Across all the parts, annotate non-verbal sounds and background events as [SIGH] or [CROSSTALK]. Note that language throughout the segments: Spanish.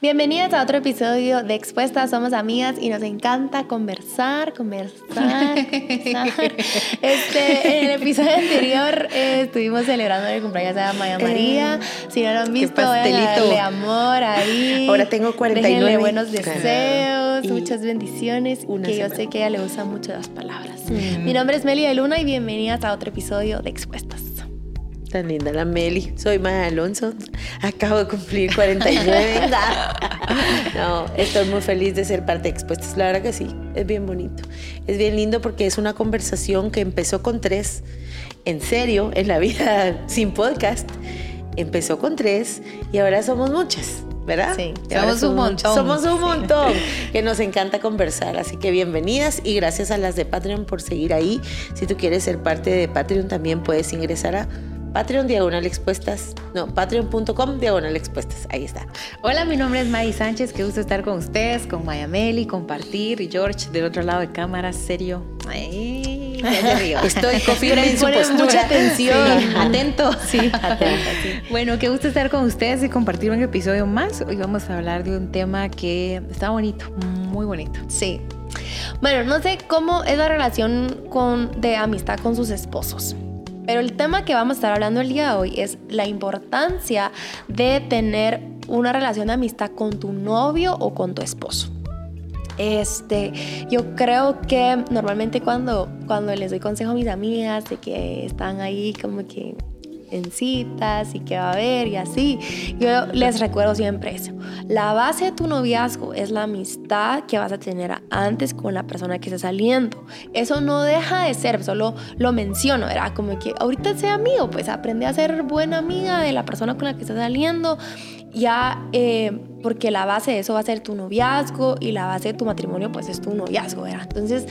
Bienvenidas a otro episodio de Expuestas, somos amigas y nos encanta conversar, conversar. conversar. [LAUGHS] Este, en el episodio anterior eh, estuvimos celebrando el cumpleaños de Maya María. si no lo han visto, de amor ahí. Ahora tengo 49. Déjenle buenos deseos, muchas bendiciones, que yo sé que a ella le gustan mucho las palabras. Mm. Mi nombre es Meli de Luna y bienvenidas a otro episodio de Expuestas. Tan linda la Meli. Soy Maya Alonso. Acabo de cumplir 49. [LAUGHS] no, estoy muy feliz de ser parte de Expuestas. La verdad que sí, es bien bonito. Es bien lindo porque es una conversación que empezó con tres, en serio, en la vida [LAUGHS] sin podcast. Empezó con tres y ahora somos muchas. ¿verdad? Sí, somos un montón. Somos un montón que nos encanta conversar. Así que bienvenidas y gracias a las de Patreon por seguir ahí. Si tú quieres ser parte de Patreon, también puedes ingresar a Patreon diagonal expuestas, no, patreon.com diagonal expuestas, ahí está. Hola, mi nombre es May Sánchez, qué gusto estar con ustedes, con Maya Meli, compartir y George del otro lado de cámara, serio. Ay, [LAUGHS] Estoy confirme en su mucha atención. atento. Sí, [LAUGHS] atento, Bueno, qué gusto estar con ustedes y compartir un episodio más. Hoy vamos a hablar de un tema que está bonito, muy bonito. Sí. Bueno, no sé cómo es la relación con, de amistad con sus esposos. Pero el tema que vamos a estar hablando el día de hoy es la importancia de tener una relación de amistad con tu novio o con tu esposo. Este, yo creo que normalmente cuando, cuando les doy consejo a mis amigas de que están ahí como que en citas y que va a haber y así. Yo les recuerdo siempre eso. La base de tu noviazgo es la amistad que vas a tener antes con la persona que está saliendo. Eso no deja de ser, solo lo menciono, era como que ahorita sea amigo, pues aprende a ser buena amiga de la persona con la que está saliendo ya eh, porque la base de eso va a ser tu noviazgo y la base de tu matrimonio pues es tu noviazgo, ¿verdad? Entonces,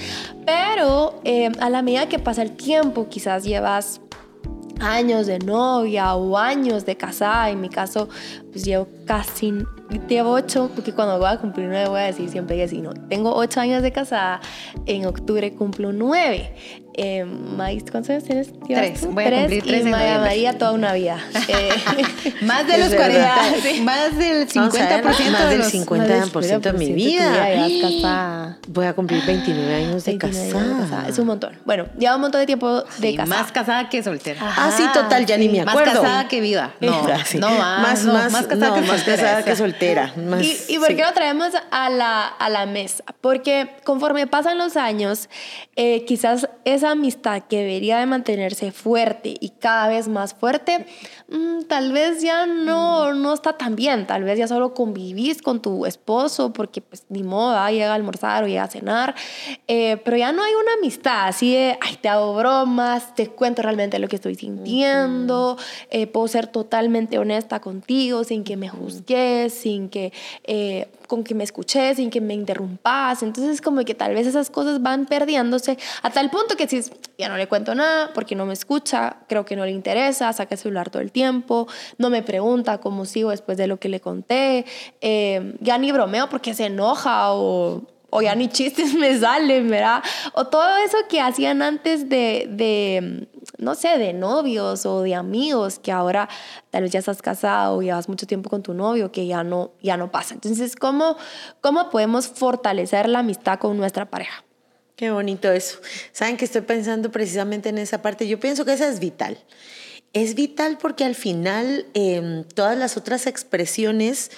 pero eh, a la medida que pasa el tiempo, quizás llevas años de novia o años de casada. En mi caso, pues llevo casi, llevo ocho, porque cuando voy a cumplir nueve voy a decir siempre así, no, tengo ocho años de casada, en octubre cumplo nueve. Eh, ¿cuántos años tienes? Tres. Voy a cumplir tres y María María toda una vida. [LAUGHS] Eh, más de los 40, más del 50%. más del 50%, de mi vida. Voy a cumplir 29 años de casada. Es un montón. Bueno, lleva un montón de tiempo de casada. Más casada que soltera. ah, sí, total, ya ni me acuerdo. Más casada que viva. No, no, más, más, más, casada, que, más casada que soltera. ¿Y, ¿Y, por qué lo traemos a la, a la mesa? Porque conforme pasan los años, eh, quizás esa amistad que debería de mantenerse fuerte y cada vez más fuerte, mm, tal vez ya no, no está tan bien, tal vez ya solo convivís con tu esposo porque pues ni moda, llega a almorzar o llega a cenar, eh, pero ya no hay una amistad así de, ay, te hago bromas, te cuento realmente lo que estoy sintiendo, eh, puedo ser totalmente honesta contigo sin que me juzgues, sin que... Eh, con que me escuches, sin que me interrumpas. Entonces, como que tal vez esas cosas van perdiéndose a tal punto que si ya no le cuento nada porque no me escucha, creo que no le interesa, saca el celular todo el tiempo, no me pregunta cómo sigo después de lo que le conté, eh, ya ni bromeo porque se enoja o o ya ni chistes [LAUGHS] me salen, ¿verdad? O todo eso que hacían antes de, de, no sé, de novios o de amigos, que ahora tal vez ya estás casado o llevas mucho tiempo con tu novio, que ya no, ya no pasa. Entonces, ¿cómo, ¿cómo podemos fortalecer la amistad con nuestra pareja? Qué bonito eso. Saben que estoy pensando precisamente en esa parte. Yo pienso que esa es vital. Es vital porque al final em, todas las otras expresiones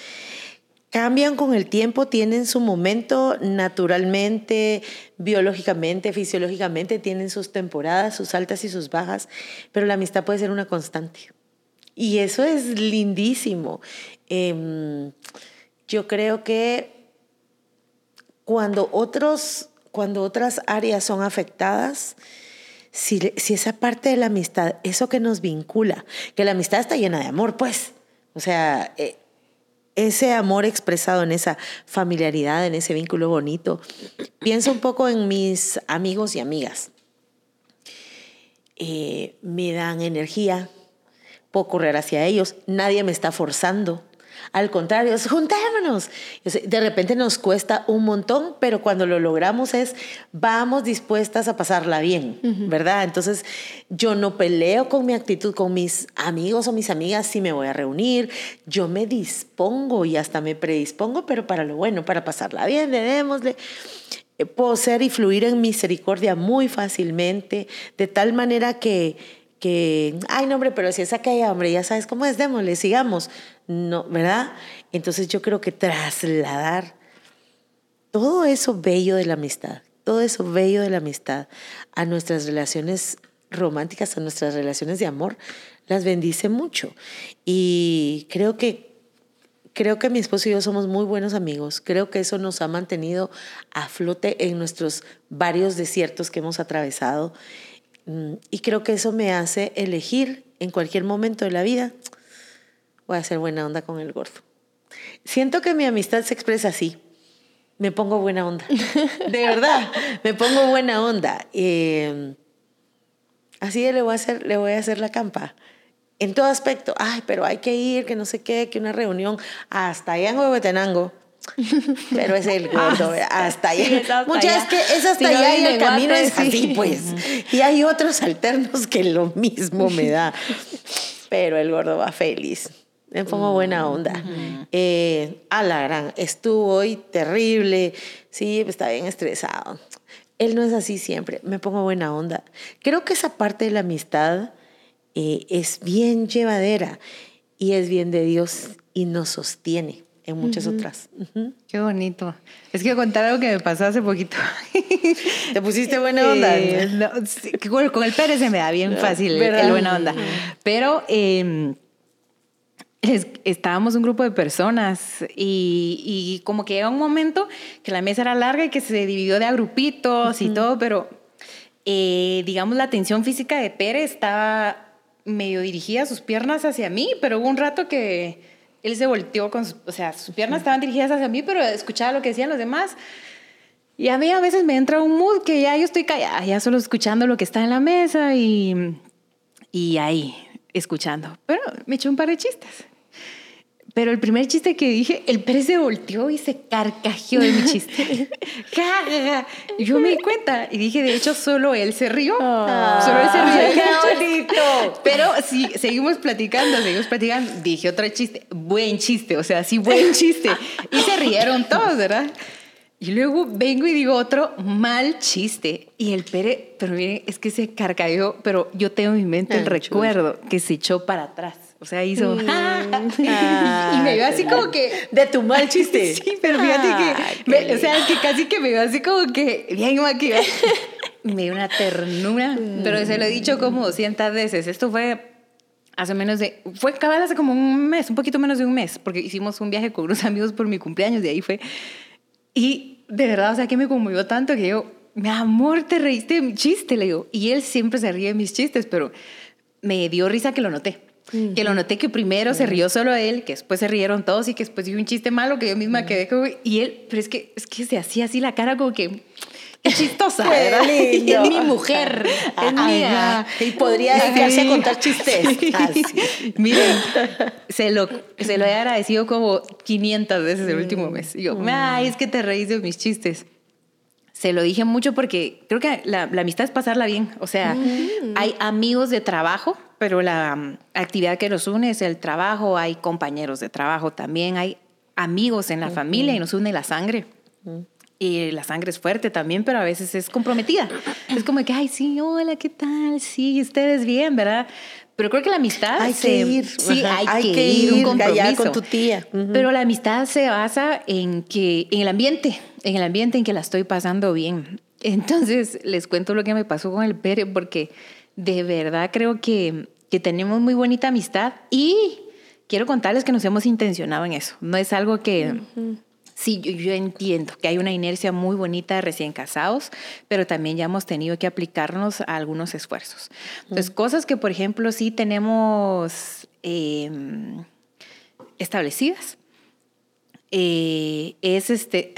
cambian con el tiempo, tienen su momento naturalmente, biológicamente, fisiológicamente, tienen sus temporadas, sus altas y sus bajas, pero la amistad puede ser una constante. Y eso es lindísimo. Em, yo creo que cuando, otros, cuando otras áreas son afectadas, si, si esa parte de la amistad, eso que nos vincula, que la amistad está llena de amor, pues, o sea, eh, ese amor expresado en esa familiaridad, en ese vínculo bonito. Pienso un poco en mis amigos y amigas. Eh, me dan energía, puedo correr hacia ellos, nadie me está forzando Al contrario, es juntémonos. De repente nos cuesta un montón, pero cuando lo logramos es vamos dispuestas a pasarla bien, ¿verdad? Entonces yo no peleo con mi actitud con mis amigos o mis amigas si me voy a reunir. Yo me dispongo y hasta me predispongo, pero para lo bueno, para pasarla bien, démosle eh, puedo ser y fluir en misericordia muy fácilmente, de tal manera que, que ay, no, hombre, pero si es aquella, hombre, ya sabes cómo es, démosle, sigamos. No, ¿verdad? Entonces yo creo que trasladar todo eso bello de la amistad, todo eso bello de la amistad a nuestras relaciones románticas, a nuestras relaciones de amor, las bendice mucho. Y creo que creo que mi esposo y yo somos muy buenos amigos. Creo que eso nos ha mantenido a flote en nuestros varios desiertos que hemos atravesado. Mm, y creo que eso me hace elegir en cualquier momento de la vida, voy a hacer buena onda con el gordo. Siento que mi amistad se expresa así. Me pongo buena onda. [LAUGHS] De verdad, me pongo buena onda. Eh, así le voy a hacer, le voy a hacer la campa en todo aspecto, ay, pero hay que ir, que no sé qué, que una reunión, hasta allá en Huehuetenango. Pero es el gordo, hasta allá. Muchas que es hasta allá y el camino es así, pues. Y hay otros alternos que lo mismo me da. Pero el gordo va feliz. Me pongo buena onda. Eh, a la gran, estuvo hoy terrible. Sí, está bien estresado. Él no es así siempre. Me pongo buena onda. Creo que esa parte de la amistad eh, es bien llevadera y es bien de Dios y nos sostiene en muchas otras. Qué bonito. Es que contar algo que me pasó hace poquito. [LAUGHS] ¿Te pusiste buena onda? Eh, con el Pérez se me da bien fácil el, buena onda. Pero em, estábamos un grupo de personas y, como que llega un momento que la mesa era larga y que se dividió de a grupitos y todo, pero eh, digamos la tensión física de Pérez estaba medio dirigía sus piernas hacia mí, pero hubo un rato que él se volteó con, o sea, sus piernas estaban dirigidas hacia mí, pero escuchaba lo que decían los demás. Y a mí a veces me entra un mood que ya yo estoy callada, ya solo escuchando lo que está en la mesa y, y ahí, escuchando. Pero me echó un par de chistes. Pero el primer chiste que dije, el Pérez se volteó y se carcajeó de mi chiste. [LAUGHS] yo me di cuenta y dije, de hecho, solo él se rió. Ah. solo él se rió. ¡Qué bonito! Pero sí, seguimos platicando, seguimos platicando. Dije otro chiste, buen chiste, o sea, sí, buen chiste. Y se rieron todos, ¿verdad? Y luego vengo y digo otro mal chiste. Y el Pérez, pero miren, es que se carcajeó, pero yo tengo en mi mente el recuerdo que se echó para atrás. O sea, hizo... Mm. [LAUGHS] y me vio así como que... De tu mal chiste. [LAUGHS] sí, pero fíjate que... o sea, es que casi que me vio así como que... Bien maquillado. [LAUGHS] me dio una ternura. Pero se lo he dicho como 200 veces. Esto fue hace menos de... Fue cabal hace como un mes, un poquito menos de un mes. Porque hicimos un viaje con unos amigos por mi cumpleaños. De ahí fue... Y de verdad, o sea, que me conmovió tanto que yo... Mi amor, te reíste de mi chiste, le digo. Y él siempre se ríe de mis chistes, pero me dio risa que lo noté. Que lo noté que primero se rió solo él, que después se rieron todos y que después dijo un chiste malo que yo misma quedé como... Y él, pero es que, es que se hacía así la cara como que... Qué [LAUGHS] chistosa, ¿verdad? es mi mujer, [LAUGHS] es mía. Y podría dedicarse a contar chistes. [LAUGHS] Miren, se lo, se lo he agradecido como 500 veces el último mm. mes. Y yo, ay, es que te reís de mis chistes se lo dije mucho porque creo que la, la amistad es pasarla bien. O sea, mm. hay amigos de trabajo, pero la mm, actividad que nos une es el trabajo, hay compañeros de trabajo también, hay amigos en la familia y nos une la sangre. Y la sangre es fuerte también, pero a veces es comprometida. Es como que, ay, sí, hola, ¿qué tal? Sí, ustedes bien, ¿verdad? Pero creo que la amistad... Hay que ir. Sí, hay, que, ir, un compromiso. con tu tía. Pero la amistad se basa en, que, en el ambiente, en el ambiente en que la estoy pasando bien. Entonces, les cuento lo que me pasó con el Pere, porque de verdad creo que, que tenemos muy bonita amistad y quiero contarles que nos hemos intencionado en eso. No es algo que... Sí, yo, entiendo que hay una inercia muy bonita de recién casados, pero también ya hemos tenido que aplicarnos a algunos esfuerzos. Entonces, cosas que, por ejemplo, sí tenemos em, establecidas. Eh, es este,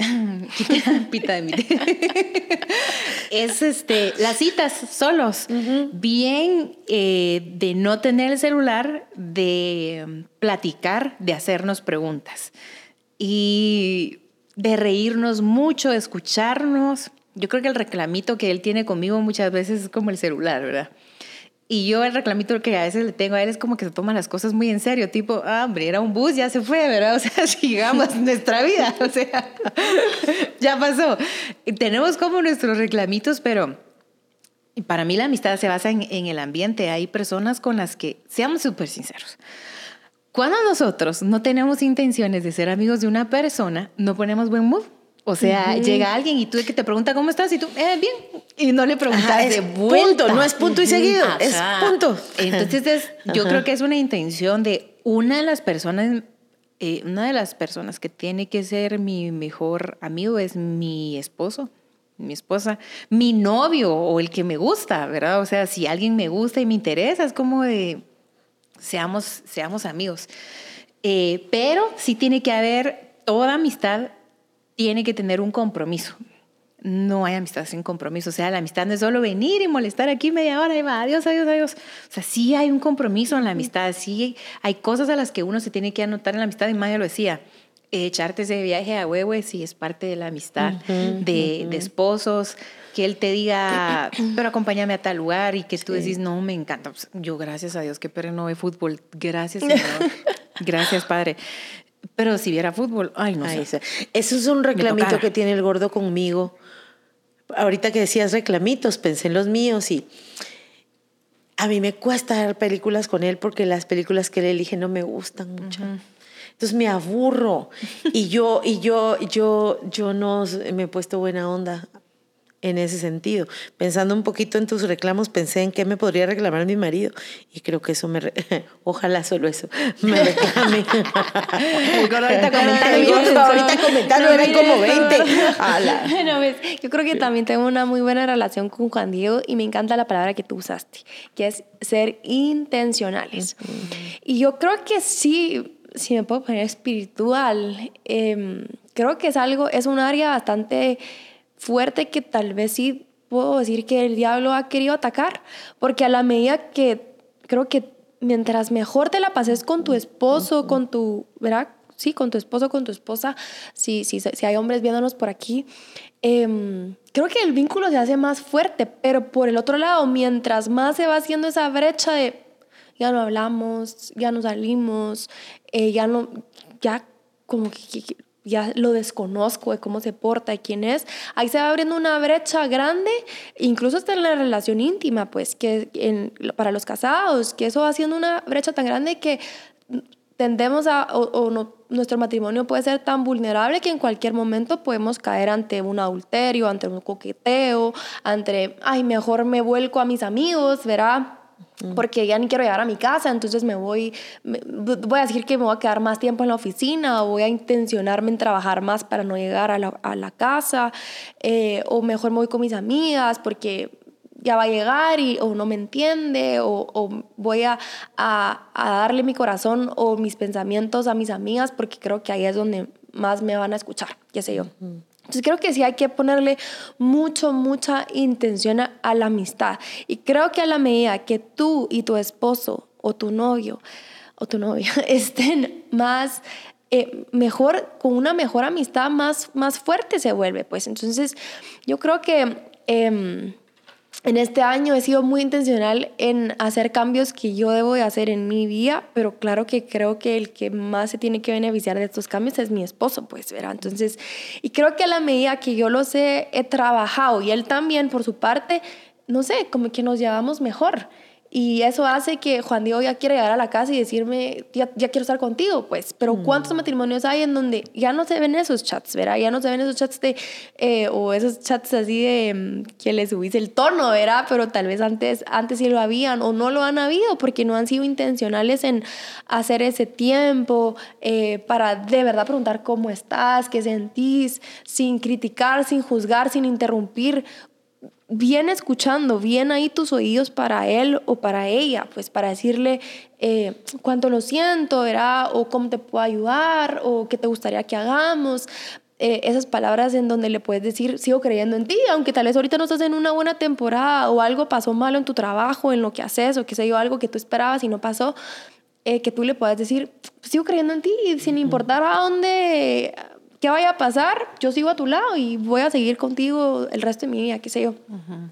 [LAUGHS] pita de mí. [LAUGHS] es este, las citas solos. Bien eh, de no tener el celular, de platicar, de hacernos preguntas. Y de reírnos mucho, de escucharnos. Yo creo que el reclamito que él tiene conmigo muchas veces es como el celular, ¿verdad? Y yo el reclamito que a veces le tengo a él es como que se toma las cosas muy en serio, tipo, ah, hombre, era un bus, ya se fue, ¿verdad? [LAUGHS] O sea, sigamos [LAUGHS] nuestra vida, o sea, [LAUGHS] ya pasó. Y tenemos como nuestros reclamitos, pero para mí la amistad se basa en, en el ambiente. Hay personas con las que, seamos súper sinceros, cuando nosotros no tenemos intenciones de ser amigos de una persona, no ponemos buen mood. O sea, llega alguien y tú que te pregunta cómo estás y tú, eh, bien. Y no le preguntas de vuelta. Punto, no es punto y seguido, es punto. Entonces, yo creo que es una intención de una de las personas, eh, una de las personas que tiene que ser mi mejor amigo es mi esposo mi esposa, mi novio o el que me gusta, ¿verdad? O sea, si alguien me gusta y me interesa, es como de, seamos, seamos amigos. Eh, pero sí tiene que haber, toda amistad tiene que tener un compromiso. No hay amistad sin compromiso. O sea, la amistad no es solo venir y molestar aquí media hora y va, adiós, adiós, adiós. O sea, sí hay un compromiso en la amistad. Sí hay cosas a las que uno se tiene que anotar en la amistad. Y Maya lo decía, echarte ese viaje a huevo sí es parte de la amistad de, de, esposos, que él te diga, [CLEARS THROAT] pero acompáñame a tal lugar y que tú decís, no, me encanta. Pues, yo, gracias a Dios, que perro no ve fútbol. Gracias, Señor. [LAUGHS] gracias, Padre. Pero si viera fútbol, ay, no sé. Eso es un reclamito que tiene el gordo conmigo. Ahorita que decías reclamitos, pensé en los míos y a mí me cuesta ver películas con él porque las películas que él elige no me gustan mucho. Entonces me aburro y yo y yo yo yo no me he puesto buena onda en ese sentido. Pensando un poquito en tus reclamos, pensé en qué me podría reclamar mi marido y creo que eso me... [LAUGHS] Ojalá solo eso me reclame. ahorita comentando, ahorita comentando eran como 20. Bueno, ves, yo creo que también tengo una muy buena relación con Juan Diego y me encanta la palabra que tú usaste, que es ser intencionales. Y yo creo que sí, si me puedo poner espiritual, eh, creo que es algo, es un área bastante fuerte que tal vez sí puedo decir que el diablo ha querido atacar, porque a la medida que creo que mientras mejor te la pases con tu esposo, con tu, ¿verdad? Sí, con tu esposo, con tu esposa, si, si, si hay hombres viéndonos por aquí, em, creo que el vínculo se hace más fuerte, pero por el otro lado, mientras más se va haciendo esa brecha de ya no hablamos, ya no salimos, eh, ya no, ya como que ya lo desconozco de cómo se porta y quién es, ahí se va abriendo una brecha grande, incluso hasta en la relación íntima, pues, que en, para los casados, que eso va haciendo una brecha tan grande que tendemos a, o, no, nuestro matrimonio puede ser tan vulnerable que en cualquier momento podemos caer ante un adulterio, ante un coqueteo, ante, ay, mejor me vuelco a mis amigos, ¿verdad? Porque ya ni quiero llegar a mi casa, entonces me voy, voy a decir que me voy a quedar más tiempo en la oficina o voy a intencionarme en trabajar más para no llegar a la, a la casa, eh, o mejor me voy con mis amigas porque ya va a llegar y o no me entiende o, o voy a, a, a, darle mi corazón o mis pensamientos a mis amigas porque creo que ahí es donde más me van a escuchar, qué sé yo. Entonces creo que sí hay que ponerle mucho, mucha intención a, la amistad. Y creo que a la medida que tú y tu esposo o tu novio o tu novia [LAUGHS] estén más eh, mejor, con una mejor amistad más, más fuerte se vuelve, pues. Entonces, yo creo que em, en este año he sido muy intencional en hacer cambios que yo debo de hacer en mi vida, pero claro que creo que el que más se tiene que beneficiar de estos cambios es mi esposo, pues, ¿verdad? Entonces, y creo que a la medida que yo los he, he trabajado y él también por su parte, no sé, como que nos llevamos mejor. Y eso hace que Juan Diego ya quiera llegar a la casa y decirme, ya, ya quiero estar contigo, pues. Pero mm. ¿cuántos matrimonios hay en donde ya no se ven esos chats, ¿verdad? Ya no se ven esos chats de, eh, o esos chats así de mm, que le subís el tono, ¿verdad? Pero tal vez antes, antes sí lo habían o no lo han habido porque no han sido intencionales en hacer ese tiempo eh, para de verdad preguntar cómo estás, qué sentís, sin criticar, sin juzgar, sin interrumpir bien escuchando, bien ahí tus oídos para él o para ella, pues para decirle eh, cuánto lo siento, ¿verdad? O cómo te puedo ayudar, o qué te gustaría que hagamos, eh, esas palabras en donde le puedes decir, sigo creyendo en ti, aunque tal vez ahorita no estás en una buena temporada o algo pasó malo en tu trabajo, en lo que haces, o que sé yo, algo que tú esperabas y no pasó, eh, que tú le puedas decir, sigo creyendo en ti, sin importar a dónde, qué vaya a pasar, yo sigo a tu lado y voy a seguir contigo el resto de mi vida, qué sé yo.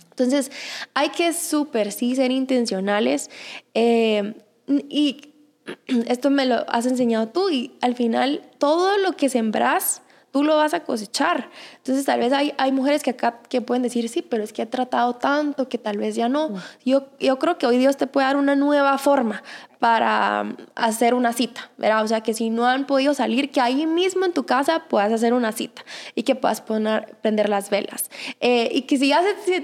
Entonces, hay que súper sí ser intencionales eh, y [CLEARS THROAT] esto me lo has enseñado tú y al final todo lo que sembras, tú lo vas a cosechar. Entonces tal vez hay, hay mujeres que acá que pueden decir, sí, pero es que he tratado tanto que tal vez ya no. Yo, yo creo que hoy Dios te puede dar una nueva forma, para hacer una cita, ¿verdad? O sea, que si no han podido salir, que ahí mismo en tu casa puedas hacer una cita y que puedas poner, prender las velas. Eh, y que si ya, se,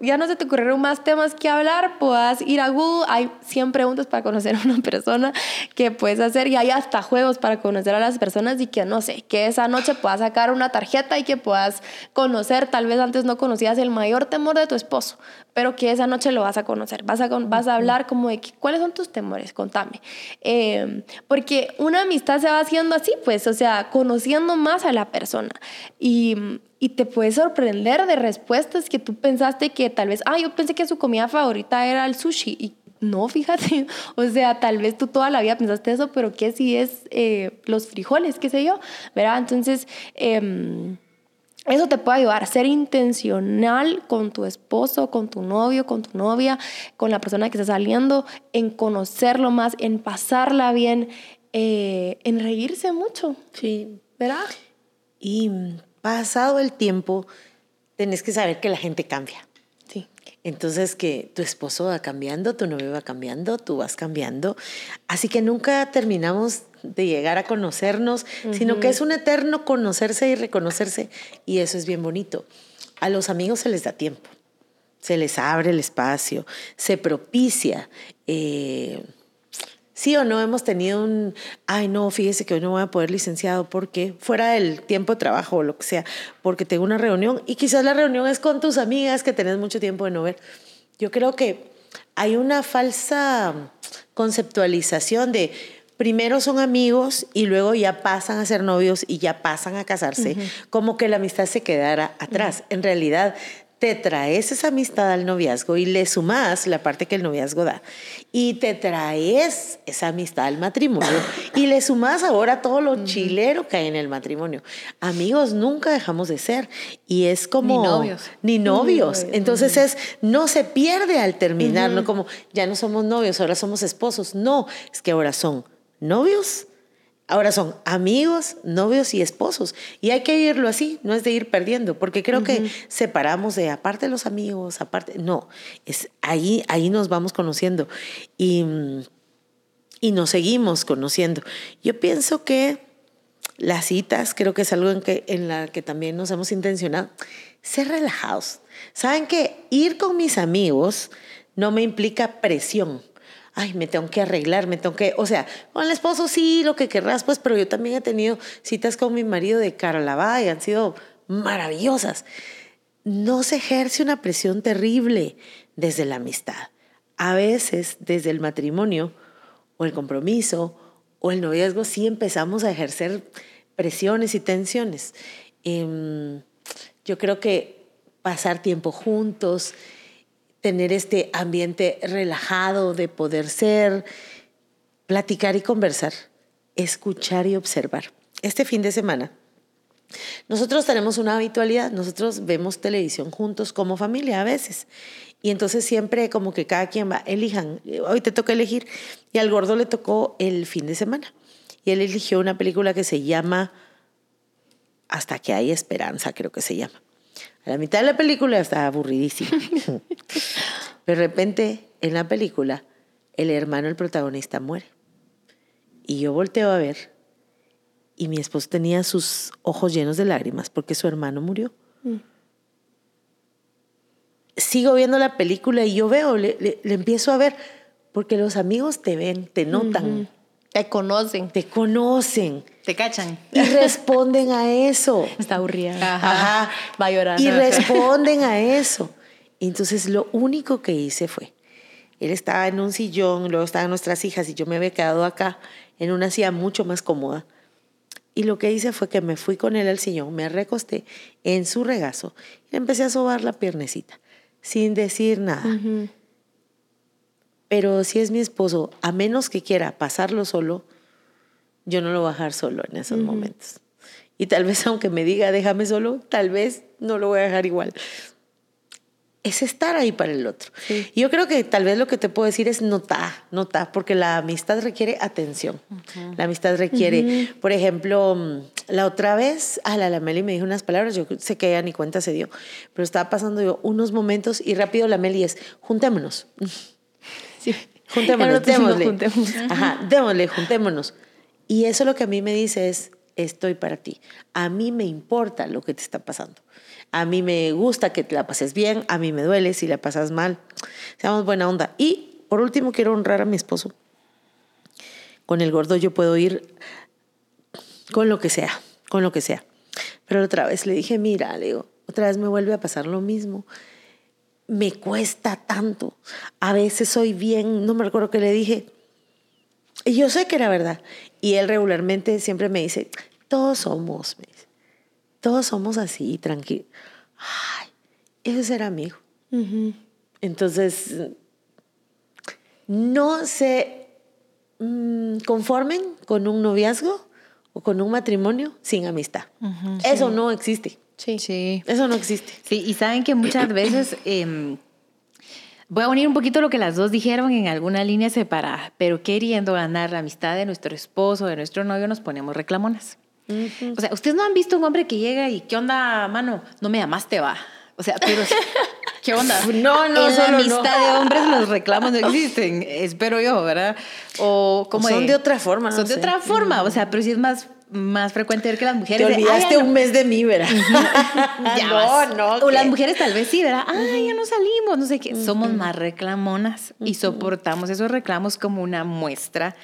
ya no se te ocurrieron más temas que hablar, puedas ir a Google. Hay 100 preguntas para conocer a [LAUGHS] una persona que puedes hacer y hay hasta juegos para conocer a las personas y que, no sé, que esa noche puedas sacar una tarjeta y que puedas conocer, tal vez antes no conocías el mayor temor de tu esposo, pero que esa noche lo vas a conocer. Vas a, vas a hablar como de cuáles son tus temores contame. Eh, porque una amistad se va haciendo así, pues, o sea, conociendo más a la persona. Y, y te puede sorprender de respuestas que tú pensaste que tal vez, ah, yo pensé que su comida favorita era el sushi. Y no, fíjate, [LAUGHS] o sea, tal vez tú toda la vida pensaste eso, pero ¿qué si es eh, los frijoles, qué sé yo? ¿Verdad? Entonces, eh, eso te puede ayudar a ser intencional con tu esposo, con tu novio, con tu novia, con la persona que está saliendo, en conocerlo más, en pasarla bien, eh, en reírse mucho. Sí. ¿Verdad? Y pasado el tiempo, tenés que saber que la gente cambia. Sí. Entonces que tu esposo va cambiando, tu novio va cambiando, tú vas cambiando. Así que nunca terminamos de llegar a conocernos, sino que es un eterno conocerse y reconocerse. Y eso es bien bonito. A los amigos se les da tiempo, se les abre el espacio, se propicia. Eh, sí o no hemos tenido un, ay no, fíjese que hoy no voy a poder licenciado porque fuera del tiempo de trabajo o lo que sea, porque tengo una reunión y quizás la reunión es con tus amigas que tenés mucho tiempo de no ver. Yo creo que hay una falsa conceptualización de primero son amigos y luego ya pasan a ser novios y ya pasan a casarse, como que la amistad se quedara atrás. En realidad, te traes esa amistad al noviazgo y le sumas la parte que el noviazgo da. Y te traes esa amistad al matrimonio [LAUGHS] y le sumas ahora todo lo chilero que hay en el matrimonio. Amigos nunca dejamos de ser y es como... Ni novios. Ni novios. Entonces es, no se pierde al terminar, no como, ya no somos novios, ahora somos esposos. No, es que ahora son novios, ahora son amigos, novios y esposos. Y hay que irlo así, no es de ir perdiendo, porque creo que separamos de aparte los amigos, aparte, no, es ahí, ahí nos vamos conociendo y, y nos seguimos conociendo. Yo pienso que las citas creo que es algo en, que, en la que también nos hemos intencionado. Ser relajados. Saben que ir con mis amigos no me implica presión ay, me tengo que arreglar, me tengo que, o sea, con el esposo sí, lo que querrás, pues, pero yo también he tenido citas con mi marido de cara y han sido maravillosas. No se ejerce una presión terrible desde la amistad. A veces, desde el matrimonio o el compromiso o el noviazgo, sí empezamos a ejercer presiones y tensiones. Em, yo creo que pasar tiempo juntos, tener este ambiente relajado de poder ser, platicar y conversar, escuchar y observar. Este fin de semana, nosotros tenemos una habitualidad, nosotros vemos televisión juntos como familia a veces. Y entonces siempre como que cada quien va, elijan, hoy te toca elegir. Y al gordo le tocó el fin de semana. Y él eligió una película que se llama Hasta que hay esperanza, creo que se llama. A la mitad de la película estaba aburridísima. [LAUGHS] de repente, en la película, el hermano del protagonista muere. Y yo volteo a ver y mi esposo tenía sus ojos llenos de lágrimas porque su hermano murió. Mm. Sigo viendo la película y yo veo, le, empiezo a ver, porque los amigos te ven, te notan. Te conocen. Te conocen. Te cachan. Y responden a eso. [LAUGHS] Está aburrida. Ajá. Va a llorar. Y responden a eso. Entonces lo único que hice fue, él estaba en un sillón, luego estaban nuestras hijas y yo me había quedado acá en una silla mucho más cómoda. Y lo que hice fue que me fui con él al sillón, me recosté en su regazo y le empecé a sobar la piernecita, sin decir nada. Pero si es mi esposo, a menos que quiera pasarlo solo, yo no lo voy a dejar solo en esos momentos. Y tal vez aunque me diga déjame solo, tal vez no lo voy a dejar igual. Es estar ahí para el otro. Y yo creo que tal vez lo que te puedo decir es nota, nota, porque la amistad requiere atención. La amistad requiere, por ejemplo, mm, la otra vez, a la, la Meli me dijo unas palabras, yo sé que ella ni cuenta se dio, pero estaba pasando yo unos momentos y rápido la Meli es, juntémonos. [LAUGHS] Sí. Juntémonos, démosle. juntémonos. Ajá, démosle, juntémonos. Y eso lo que a mí me dice es, estoy para ti. A mí me importa lo que te está pasando. A mí me gusta que te la pases bien, a mí me duele si la pasas mal. Seamos buena onda. Y por último, quiero honrar a mi esposo. Con el gordo yo puedo ir con lo que sea, con lo que sea. Pero otra vez le dije, mira, le digo, otra vez me vuelve a pasar lo mismo me cuesta tanto. A veces soy bien, no me recuerdo que le dije. Y yo sé que era verdad. Y él regularmente siempre me dice, todos somos, todos somos así, tranquilo. Ay, eso es ser amigo. Entonces, no se mm, conformen con un noviazgo o con un matrimonio sin amistad. Eso no existe. Sí. Sí. Eso no existe. Sí, y saben que muchas [CLEARS THROAT] veces em, voy a unir un poquito lo que las dos dijeron en alguna línea separada, pero queriendo ganar la amistad de nuestro esposo, de nuestro novio, nos ponemos reclamonas. O sea, ustedes no han visto un hombre que llega y ¿qué onda, mano? No me llamaste, va. O sea, pero [LAUGHS] ¿qué onda? No, no, en la solo no. amistad de hombres los reclamos no [LAUGHS] existen, espero yo, ¿verdad? O como son de otra forma, no Son de sé. otra forma, o sea, pero sí es más más frecuente ver que las Te mujeres de, "Ay, olvidaste no- un mes de mí, ¿verdad? [LAUGHS] ya no, no. O las mujeres tal vez sí, ¿verdad? Ay, ya no salimos, no sé qué. Somos más reclamonas y soportamos esos reclamos como una muestra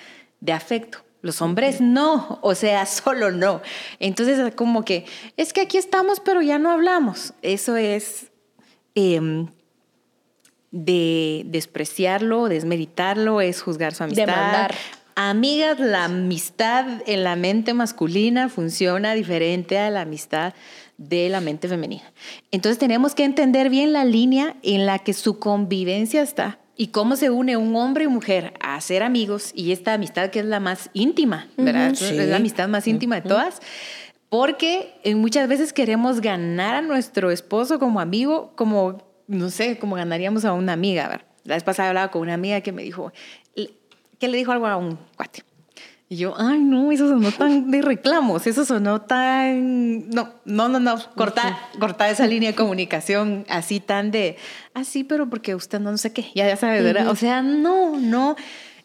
de afecto. Los hombres no, o sea, [LAUGHS] solo no. Entonces es como que, es que aquí estamos, pero ya no hablamos. Eso es em, de despreciarlo, desmeritarlo, es juzgar su amistad. Demandar. Amigas, la amistad en la mente masculina funciona diferente a la amistad de la mente femenina. Entonces tenemos que entender bien la línea en la que su convivencia está y cómo se une un hombre y mujer a ser amigos y esta amistad que es la más íntima, ¿verdad? Sí. Es la amistad más íntima de todas. Porque eh, muchas veces queremos ganar a nuestro esposo como amigo, como, no sé, como ganaríamos a una amiga. ¿verdad? La vez pasada hablaba con una amiga que me dijo, que le dijo algo a un cuate. Y yo, ay, no, eso sonó tan de reclamos, eso sonó tan... No, no, no, no, corta, corta esa línea de comunicación así tan de, así, pero porque usted no, no sé qué, ya, ya sabes, ¿verdad? O sea, no, no,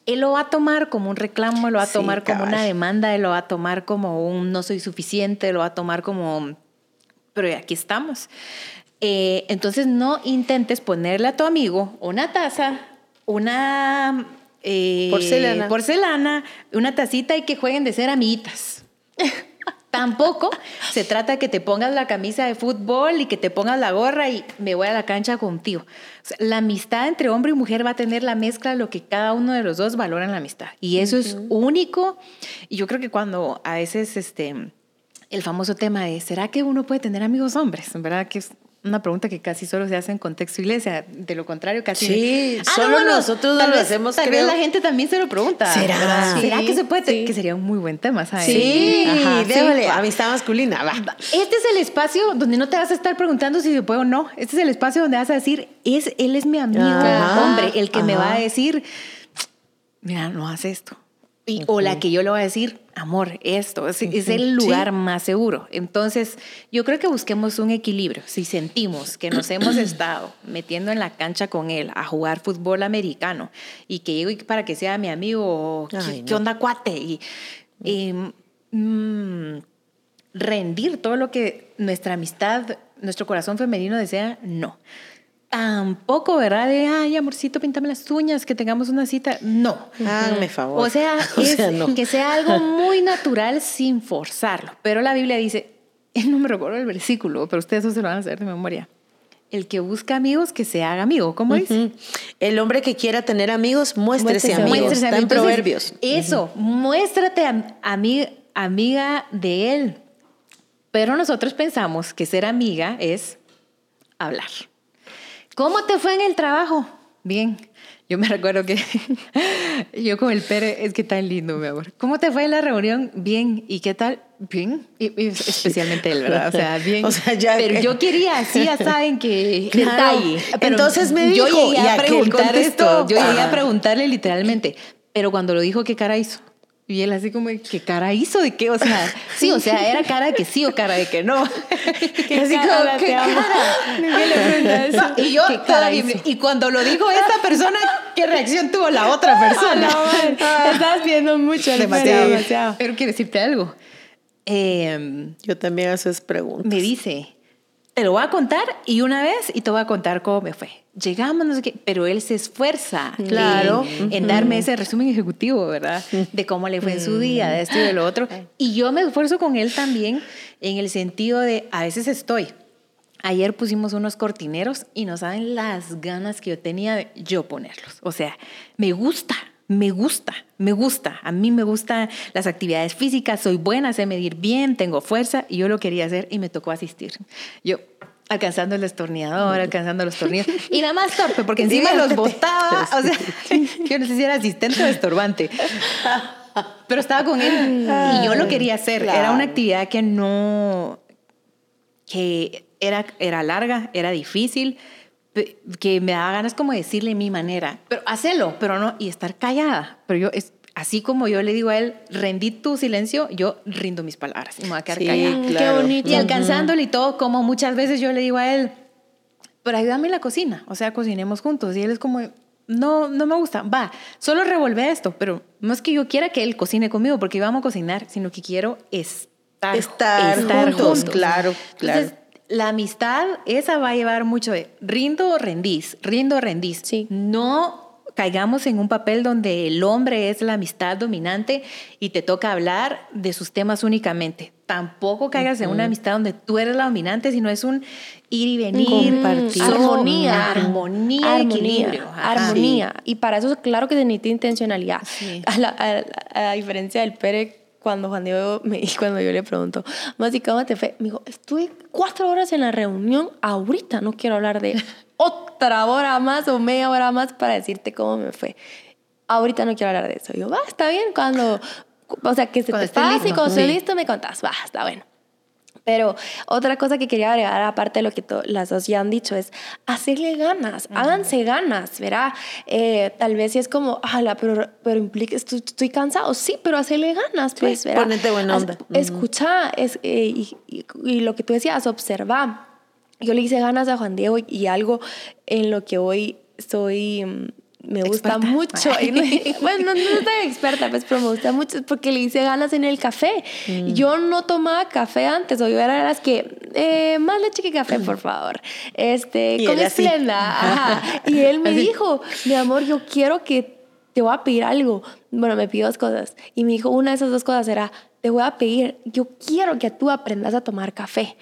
él lo va a tomar como un reclamo, lo va a Sí, tomar como una demanda, él lo va a tomar como un no soy suficiente, lo va a tomar como, pero aquí estamos. Eh, entonces no intentes ponerle a tu amigo una taza, una eh, Porcelana. porcelana, una tacita y que jueguen de ser amiguitas. [LAUGHS] Tampoco se trata de que te pongas la camisa de fútbol y que te pongas la gorra y me voy a la cancha contigo. O sea, la amistad entre hombre y mujer va a tener la mezcla de lo que cada uno de los dos valora en la amistad. Y eso es único. Y yo creo que cuando a veces este, el famoso tema de, ¿será que uno puede tener amigos hombres? ¿Verdad? Que es una pregunta que casi solo se hace en contexto iglesia. De lo contrario, casi... Sí, Ah, solo nosotros tal lo vez- hacemos, Tal creo. vez la gente también se lo pregunta. ¿Será? Sí, ¿Será que se puede? sí. Que sería un muy buen tema, ¿sabes? Sí, Ajá, déjale, va. amistad masculina, va. Este es el espacio donde no te vas a estar preguntando si se puede o no. Este es el espacio donde vas a decir, es, él es mi amigo, Ajá, hombre, el que me va a decir, mira, no haz esto. Y- O la que yo le voy a decir, amor, esto. Es, es el lugar más seguro. Entonces, yo creo que busquemos un equilibrio. Si sentimos que nos [CLEARS THROAT] hemos estado metiendo en la cancha con él a jugar fútbol americano y que llego para que sea mi amigo, ¿qué, Ay, qué no. onda, cuate? Y, y, mm, rendir todo lo que nuestra amistad, nuestro corazón femenino desea, no. Tampoco, ¿verdad? De, ay, amorcito, píntame las uñas, que tengamos una cita. No. Háganme favor. O sea, [LAUGHS] O es no. que sea algo muy natural sin forzarlo. Pero la Biblia dice, [LAUGHS] no me recuerdo el versículo, pero ustedes no se lo van a hacer de memoria. El que busca amigos, que se haga amigo. ¿Cómo dice? Ujú. El hombre que quiera tener amigos, muéstrese Muéstrese amigo. Muéstrese Está en amigo. Entonces, proverbios. Eso, muéstrate a, a mí amiga de él. Pero nosotros pensamos que ser amiga es hablar. ¿Cómo te fue en el trabajo? Bien. Yo me [LAUGHS] recuerdo que [LAUGHS] yo con el Pere, es que tan lindo, mi amor. ¿Cómo te fue en la reunión? Bien. ¿Y qué tal? Bien. Y, especialmente él, ¿verdad? O sea, [LAUGHS] bien. O sea, ya pero yo quería, sí, ya saben que detalle. Pero Entonces me dijo, yo llegué ¿y a preguntar esto. Yo llegué a preguntarle literalmente. Pero cuando lo dijo, ¿qué cara hizo? Y él así como, ¿qué cara hizo? ¿De qué? O sea, [LAUGHS] sí, o sea, era cara de que sí o cara de que no. [LAUGHS] Así como, cara ¿qué te amo? cara? [LAUGHS] le pregunta eso? Y yo, ¿Qué cara y cuando lo dijo esta persona, ¿qué reacción tuvo la otra persona? Estás viendo mucho demasiado, demasiado. Pero quiero decirte algo. Eh, Yo también hago esas preguntas. me dice, te lo voy a contar y una vez y te voy a contar cómo me fue. Llegamos, no sé qué, pero él se esfuerza Claro. en, en darme ese resumen ejecutivo, ¿verdad? De cómo le fue en su día, de esto y de lo otro. Y yo me esfuerzo con él también en el sentido de, a veces estoy. Ayer pusimos unos cortineros y no saben las ganas que yo tenía de yo ponerlos. O sea, me gusta, me gusta, me gusta. A mí me gustan las actividades físicas, soy buena, sé medir bien, tengo fuerza y yo lo quería hacer y me tocó asistir. Yo alcanzando el destornillador, alcanzando los tornillos y nada más torpe porque [LAUGHS] encima los Diviértete. botaba, o sea, [LAUGHS] yo no sé si era asistente o estorbante. Pero estaba con él y yo lo quería hacer. Era una actividad que no, que era, era larga, era difícil, que me daba ganas como de decirle mi manera, pero hacelo, pero no, y estar callada. Pero yo, es, así como yo le digo a él, rendí tu silencio, yo rindo mis palabras y me voy a quedar Sí, callada. Claro. Qué bonito. Y alcanzándole y todo, como muchas veces yo le digo a él, pero ayúdame en la cocina, o sea, cocinemos juntos. Y él es como, no, no me gusta, va, solo revolver esto, pero no es que yo quiera que él cocine conmigo porque íbamos a cocinar, sino que quiero estar, Estar juntos, claro, claro. Entonces, la amistad, esa va a llevar mucho de rindo, rendís, rindo, rendís. Sí. No caigamos en un papel donde el hombre es la amistad dominante y te toca hablar de sus temas únicamente. Tampoco caigas en una amistad donde tú eres la dominante, sino es un ir y venir, Compartir. Armonía. armonía, armonía, equilibrio. Ajá. armonía. Y para eso, claro que se necesita intencionalidad. Sí. A, la, a- a diferencia del Pere, cuando Juan Diego me [LAUGHS] cuando yo le pregunto, Masi, ¿cómo te fue? Me dijo, estuve cuatro horas en la reunión, ahorita no quiero hablar de [LAUGHS] otra hora más o media hora más para decirte cómo me fue. Ahorita no quiero hablar de eso. Y yo, va, está bien, cuando, o sea, que se Cuando te pase y cuando estés listo me contás, va, está bueno. Pero otra cosa que quería agregar, aparte de lo que las dos ya han dicho, es hacerle ganas, háganse ganas, ¿verdad? Eh, tal vez si es como, ala, pero, pero implica, estoy, estoy cansado, sí, pero hacerle ganas, pues, ¿verdad? ponete buena onda. Escucha, es, eh, y, y- y lo que tú decías, observa. Yo le hice ganas a Juan Diego y algo en lo que hoy soy... Me gusta Experta. mucho. [LAUGHS] Bueno, no, no soy experta, pues, pero me gusta mucho porque le hice ganas en el café. Mm. Yo no tomaba café antes, o yo era de las que, eh, más leche que café, por favor. Este, Y con esplenda. Y él me [LAUGHS] dijo, mi amor, yo quiero que te voy a pedir algo. Bueno, me pidió dos cosas. Y me dijo, una de esas dos cosas era, te voy a pedir, yo quiero que tú aprendas a tomar café.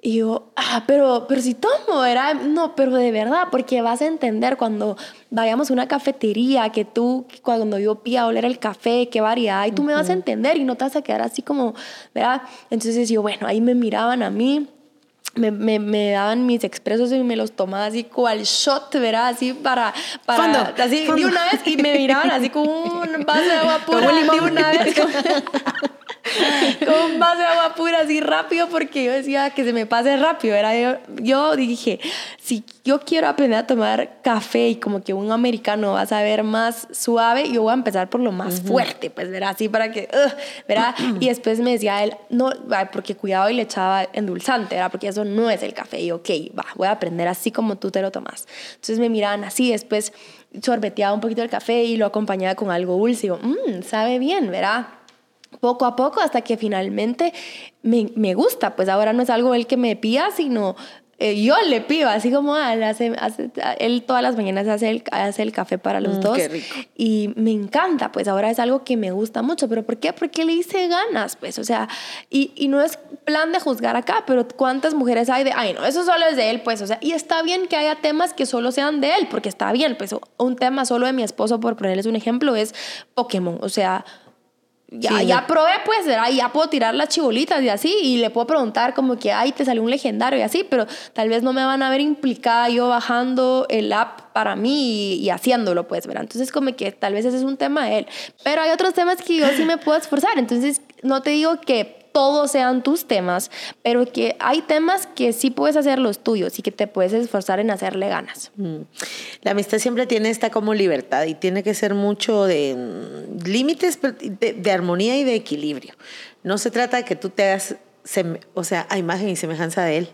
Y yo, ah, pero, pero si tomo, era, no, pero de verdad, porque vas a entender cuando vayamos a una cafetería, que tú, cuando yo pida oler el café, qué variedad, y tú me vas a entender y no te vas a quedar así como, ¿verdad? Entonces yo, bueno, ahí me miraban a mí, me, me, me daban mis expresos y me los tomaba así cual shot, ¿verdad? Así para, para Fondo, así de fondo. una vez y me miraban así con un vaso de agua [LAUGHS] pura de una vez. Con, [LAUGHS] [LAUGHS] con vaso de agua pura así rápido porque yo decía que se me pase rápido. Era yo, yo dije, si yo quiero aprender a tomar café y como que un americano va a saber más suave, yo voy a empezar por lo más fuerte, pues, ¿verdad? Así para que, ugh, ¿verdad? [CLEARS THROAT] y después me decía él, no, porque cuidado y le echaba endulzante, ¿verdad? Porque eso no es el café. Y ok, va, voy a aprender así como tú te lo tomas. Entonces me miraban así, después sorbeteaba un poquito el café y lo acompañaba con algo dulce. Y yo, mmm, sabe bien, ¿verdad? Poco a poco hasta que finalmente me, me gusta. Pues ahora no es algo él que me pida, sino eh, yo le pido, así como ah, él, hace, hace- él todas las mañanas hace el, hace el café para los Mm, dos. qué rico. Y me encanta, pues ahora es algo que me gusta mucho. ¿Pero por qué? Porque le hice ganas, pues, o sea, y, y no es plan de juzgar acá, pero ¿cuántas mujeres hay de, ay, no, eso solo es de él, pues, o sea, y está bien que haya temas que solo sean de él, porque está bien, pues, un tema solo de mi esposo, por ponerles un ejemplo, es Pokémon, o sea, ya, Sí, ya probé, pues, ¿verdad? Ya puedo tirar las chibolitas y así, y le puedo preguntar como que, ay, te salió un legendario y así, pero tal vez no me van a ver implicada yo bajando el app para mí y, y haciéndolo, pues, ¿verdad? Entonces, como que tal vez ese es un tema de él. Pero hay otros temas que yo sí me puedo esforzar, entonces, no te digo que todos sean tus temas, pero que hay temas que sí puedes hacer los tuyos y que te puedes esforzar en hacerle ganas. Mm. La amistad siempre tiene esta como libertad y tiene que ser mucho de mm, límites, de, armonía y de equilibrio. No se trata de que tú te hagas, o sea, a imagen y semejanza de él.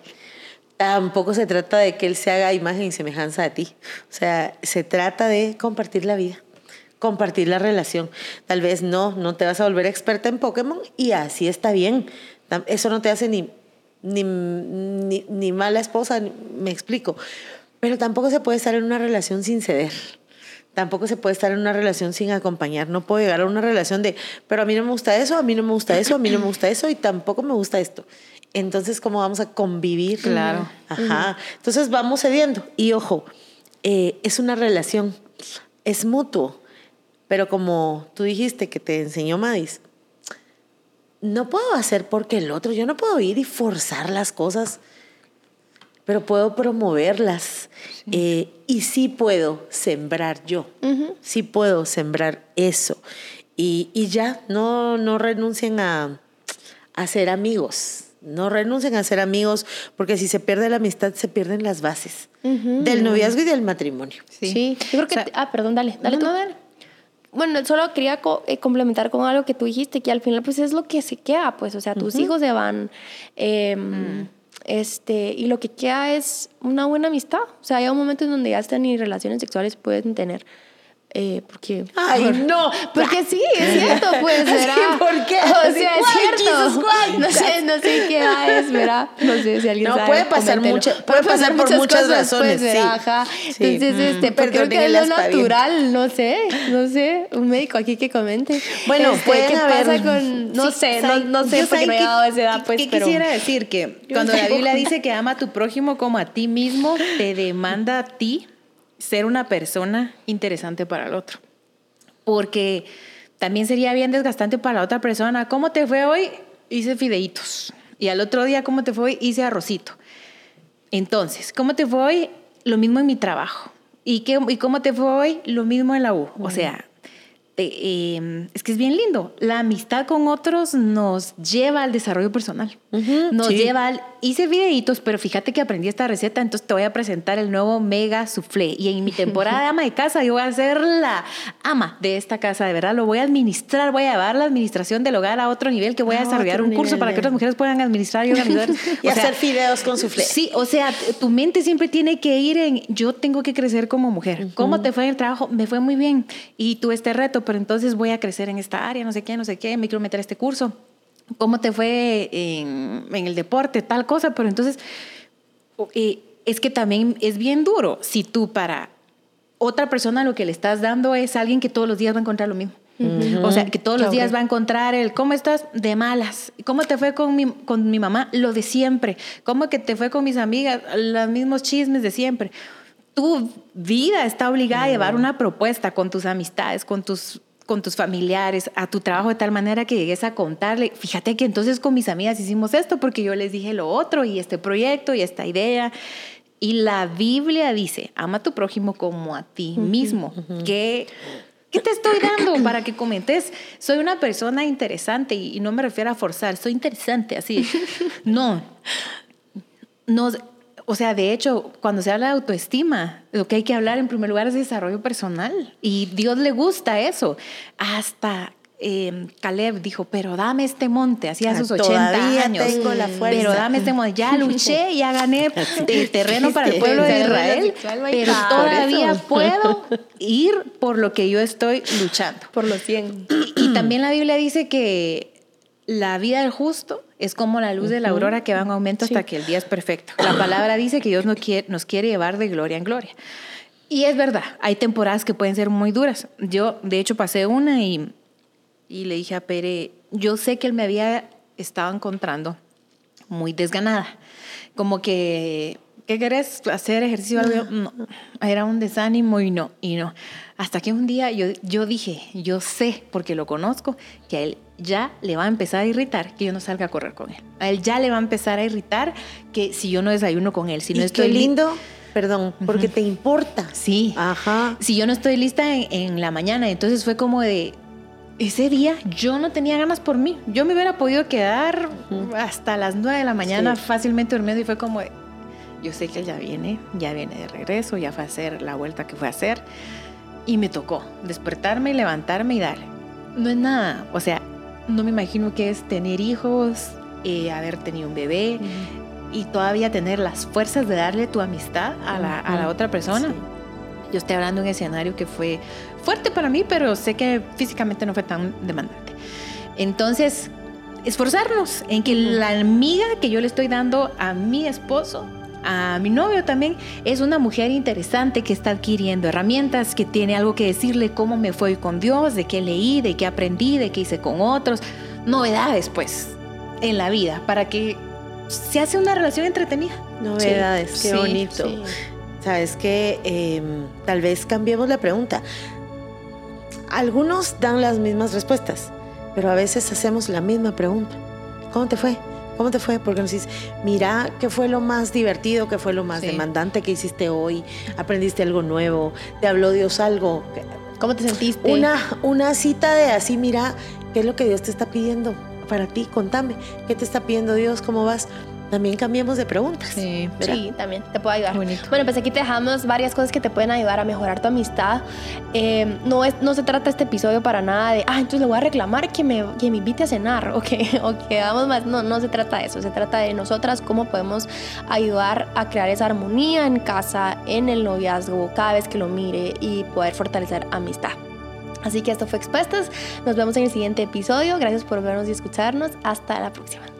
Tampoco se trata de que él se haga a imagen y semejanza de ti. O sea, se trata de compartir la vida, compartir la relación. Tal vez no, no te vas a volver experta en Pokémon y así está bien. Eso no te hace ni, ni, ni, ni mala esposa, me explico. Pero tampoco se puede estar en una relación sin ceder. Tampoco se puede estar en una relación sin acompañar. No puedo llegar a una relación de, pero a mí no me gusta eso, a mí no me gusta eso, a mí no me gusta eso y tampoco me gusta esto. Entonces, ¿cómo vamos a convivir? Claro. Ajá. Entonces vamos cediendo. Y ojo, eh, es una relación, es mutuo. Pero como tú dijiste que te enseñó Madis, no puedo hacer porque el otro, yo no puedo ir y forzar las cosas, pero puedo promoverlas. Eh, y sí puedo sembrar yo, sí puedo sembrar eso. Y, y ya, no, no renuncien a, a ser amigos. No renuncien a ser amigos, porque si se pierde la amistad, se pierden las bases del noviazgo y del matrimonio. Sí. Yo creo que. O sea, ah, perdón, dale. dale no, tú. no, dale. Bueno, solo quería co- eh, complementar con algo que tú dijiste, que al final, pues es lo que se queda, pues, o sea, tus hijos se van. eh, Este, y lo que queda es una buena amistad. O sea, hay un momento en donde ya hasta ni relaciones sexuales pueden tener. Eh, porque. Ay, no. Porque sí, es cierto, pues, [LAUGHS] ¿verdad? ¿por qué? O sea, es cierto. No sé, no sé qué edad es, ¿verdad? No sé si alguien No, sabe. puede pasar mucha- puede pasar por muchas razones, pues, ¿verdad? sí. Ajá. Sí. Entonces, Mm. este, porque creo que es lo natural, no sé, no sé, un médico aquí que comente. Bueno, Este, ¿qué haber- pasa con, no Sí, sé, no, ¿saben- no sé, porque no he qué- llegado a esa edad, pues, qué pero... quisiera decir que [LAUGHS] cuando la. Biblia [LAUGHS] dice que ama a tu prójimo como a ti mismo, te demanda a ti ser una persona interesante para el otro. Porque también sería bien desgastante para la otra persona. ¿Cómo te fue hoy? Hice fideitos. Y al otro día, ¿cómo te fue hoy? Hice arrocito. Entonces, ¿cómo te fue hoy? Lo mismo en mi trabajo. ¿Y, qué, y cómo te fue hoy? Lo mismo en la U. O sea, te- eh, es que es bien lindo. La amistad con otros nos lleva al desarrollo personal. Nos sí. lleva al... Hice videitos, pero fíjate que aprendí esta receta, entonces te voy a presentar el nuevo mega soufflé. Y en mi temporada de [LAUGHS] ama de casa, yo voy a ser la ama de esta casa, de verdad. Lo voy a administrar, voy a llevar la administración del hogar a otro nivel, que voy a, A desarrollar un curso nivel para de- que otras mujeres puedan administrar y organizar. [LAUGHS] Y O sea, hacer fideos con soufflé. Sí, o sea, tu mente siempre tiene que ir en yo tengo que crecer como mujer. ¿Cómo te fue en el trabajo? Me fue muy bien y tuve este reto, pero entonces voy a crecer en esta área, no sé qué, no sé qué, me quiero meter a este curso. ¿Cómo te fue en, en el deporte? Tal cosa, pero entonces eh, es que también es bien duro si tú para otra persona lo que le estás dando es alguien que todos los días va a encontrar lo mismo. O sea, que todos los días va a encontrar el ¿cómo estás? De malas. ¿Cómo te fue con mi, con mi mamá? Lo de siempre. ¿Cómo que te fue con mis amigas? Los mismos chismes de siempre. Tu vida está obligada a llevar una propuesta con tus amistades, con tus con tus familiares, a tu trabajo de tal manera que llegues a contarle, fíjate que entonces con mis amigas hicimos esto porque yo les dije lo otro y este proyecto y esta idea. Y la Biblia dice, ama a tu prójimo como a ti mismo. ¿Qué, ¿Qué te estoy dando [COUGHS] para que comentes? Soy una persona interesante y, y no me refiero a forzar, soy interesante, así. [LAUGHS] No. No, o sea, de hecho, cuando se habla de autoestima, lo que hay que hablar en primer lugar es de desarrollo personal. Y Dios le gusta eso. Hasta eh, Caleb dijo, pero dame este monte, hacía Ah, sus 80 todavía años. tengo la fuerza. Pero dame este monte. Ya [LAUGHS] luché, ya gané [LAUGHS] el terreno para el pueblo de Israel, pero todavía [LAUGHS] puedo ir por lo que yo estoy luchando. Por los 100. Y también la Biblia dice que la vida del justo es como la luz de la aurora que va en aumento hasta que el día es perfecto. La palabra dice que Dios nos quiere, nos quiere llevar de gloria en gloria. Y es verdad, hay temporadas que pueden ser muy duras. Yo, de hecho, pasé una y, y le dije a Pere, yo sé que él me había estado encontrando muy desganada. Como que ¿qué querés hacer ejercicio? Algo? No, era un desánimo y no, y no. Hasta que un día yo, yo dije, yo sé, porque lo conozco, que a él ya le va a empezar a irritar que yo no salga a correr con él. A él ya le va a empezar a irritar que si yo no desayuno con él, si no y estoy qué lindo, perdón, porque te importa. Sí. Ajá. Si yo no estoy lista en, en la mañana, entonces fue como de, ese día yo no tenía ganas por mí. Yo me hubiera podido quedar hasta las 9 de la mañana Sí. fácilmente durmiendo y fue como, de, yo sé que él ya viene, ya viene de regreso, ya fue a hacer la vuelta que fue a hacer. Y me tocó despertarme, levantarme y darle. No es nada, o sea, no me imagino que es tener hijos, eh, haber tenido un bebé y todavía tener las fuerzas de darle tu amistad a la, a la otra persona. Sí. Yo estoy hablando de un escenario que fue fuerte para mí, pero sé que físicamente no fue tan demandante. Entonces, esforzarnos en que la amiga que yo le estoy dando a mi esposo, a mi novio también, es una mujer interesante que está adquiriendo herramientas, que tiene algo que decirle cómo me fue con Dios, de qué leí, de qué aprendí, de qué hice con otros, novedades pues en la vida, para que se hace una relación entretenida. Novedades, Sí, qué sí, bonito. Sí. Sabes que em, tal vez cambiemos la pregunta. Algunos dan las mismas respuestas, pero a veces hacemos la misma pregunta. ¿Cómo te fue? ¿Cómo te fue? Porque nos dices, mira, ¿qué fue lo más divertido? ¿Qué fue lo más Sí. demandante que hiciste hoy? ¿Aprendiste algo nuevo? ¿Te habló Dios algo? ¿Cómo te sentiste? Una, una cita de así, mira, ¿qué es lo que Dios te está pidiendo para ti? Contame, ¿qué te está pidiendo Dios? ¿Cómo vas? También cambiemos de preguntas. Sí, ¿verdad? Sí, también te puedo ayudar. Bonito. Bueno, pues aquí te dejamos varias cosas que te pueden ayudar a mejorar tu amistad. Eh, no, es, no se trata este episodio para nada de, ah, entonces le voy a reclamar que me, que me invite a cenar [LAUGHS] o que, o que hagamos más. No, no se trata de eso. Se trata de nosotras, cómo podemos ayudar a crear esa armonía en casa, en el noviazgo, cada vez que lo mire y poder fortalecer amistad. Así que esto fue Expuestas. Nos vemos en el siguiente episodio. Gracias por vernos y escucharnos. Hasta la próxima.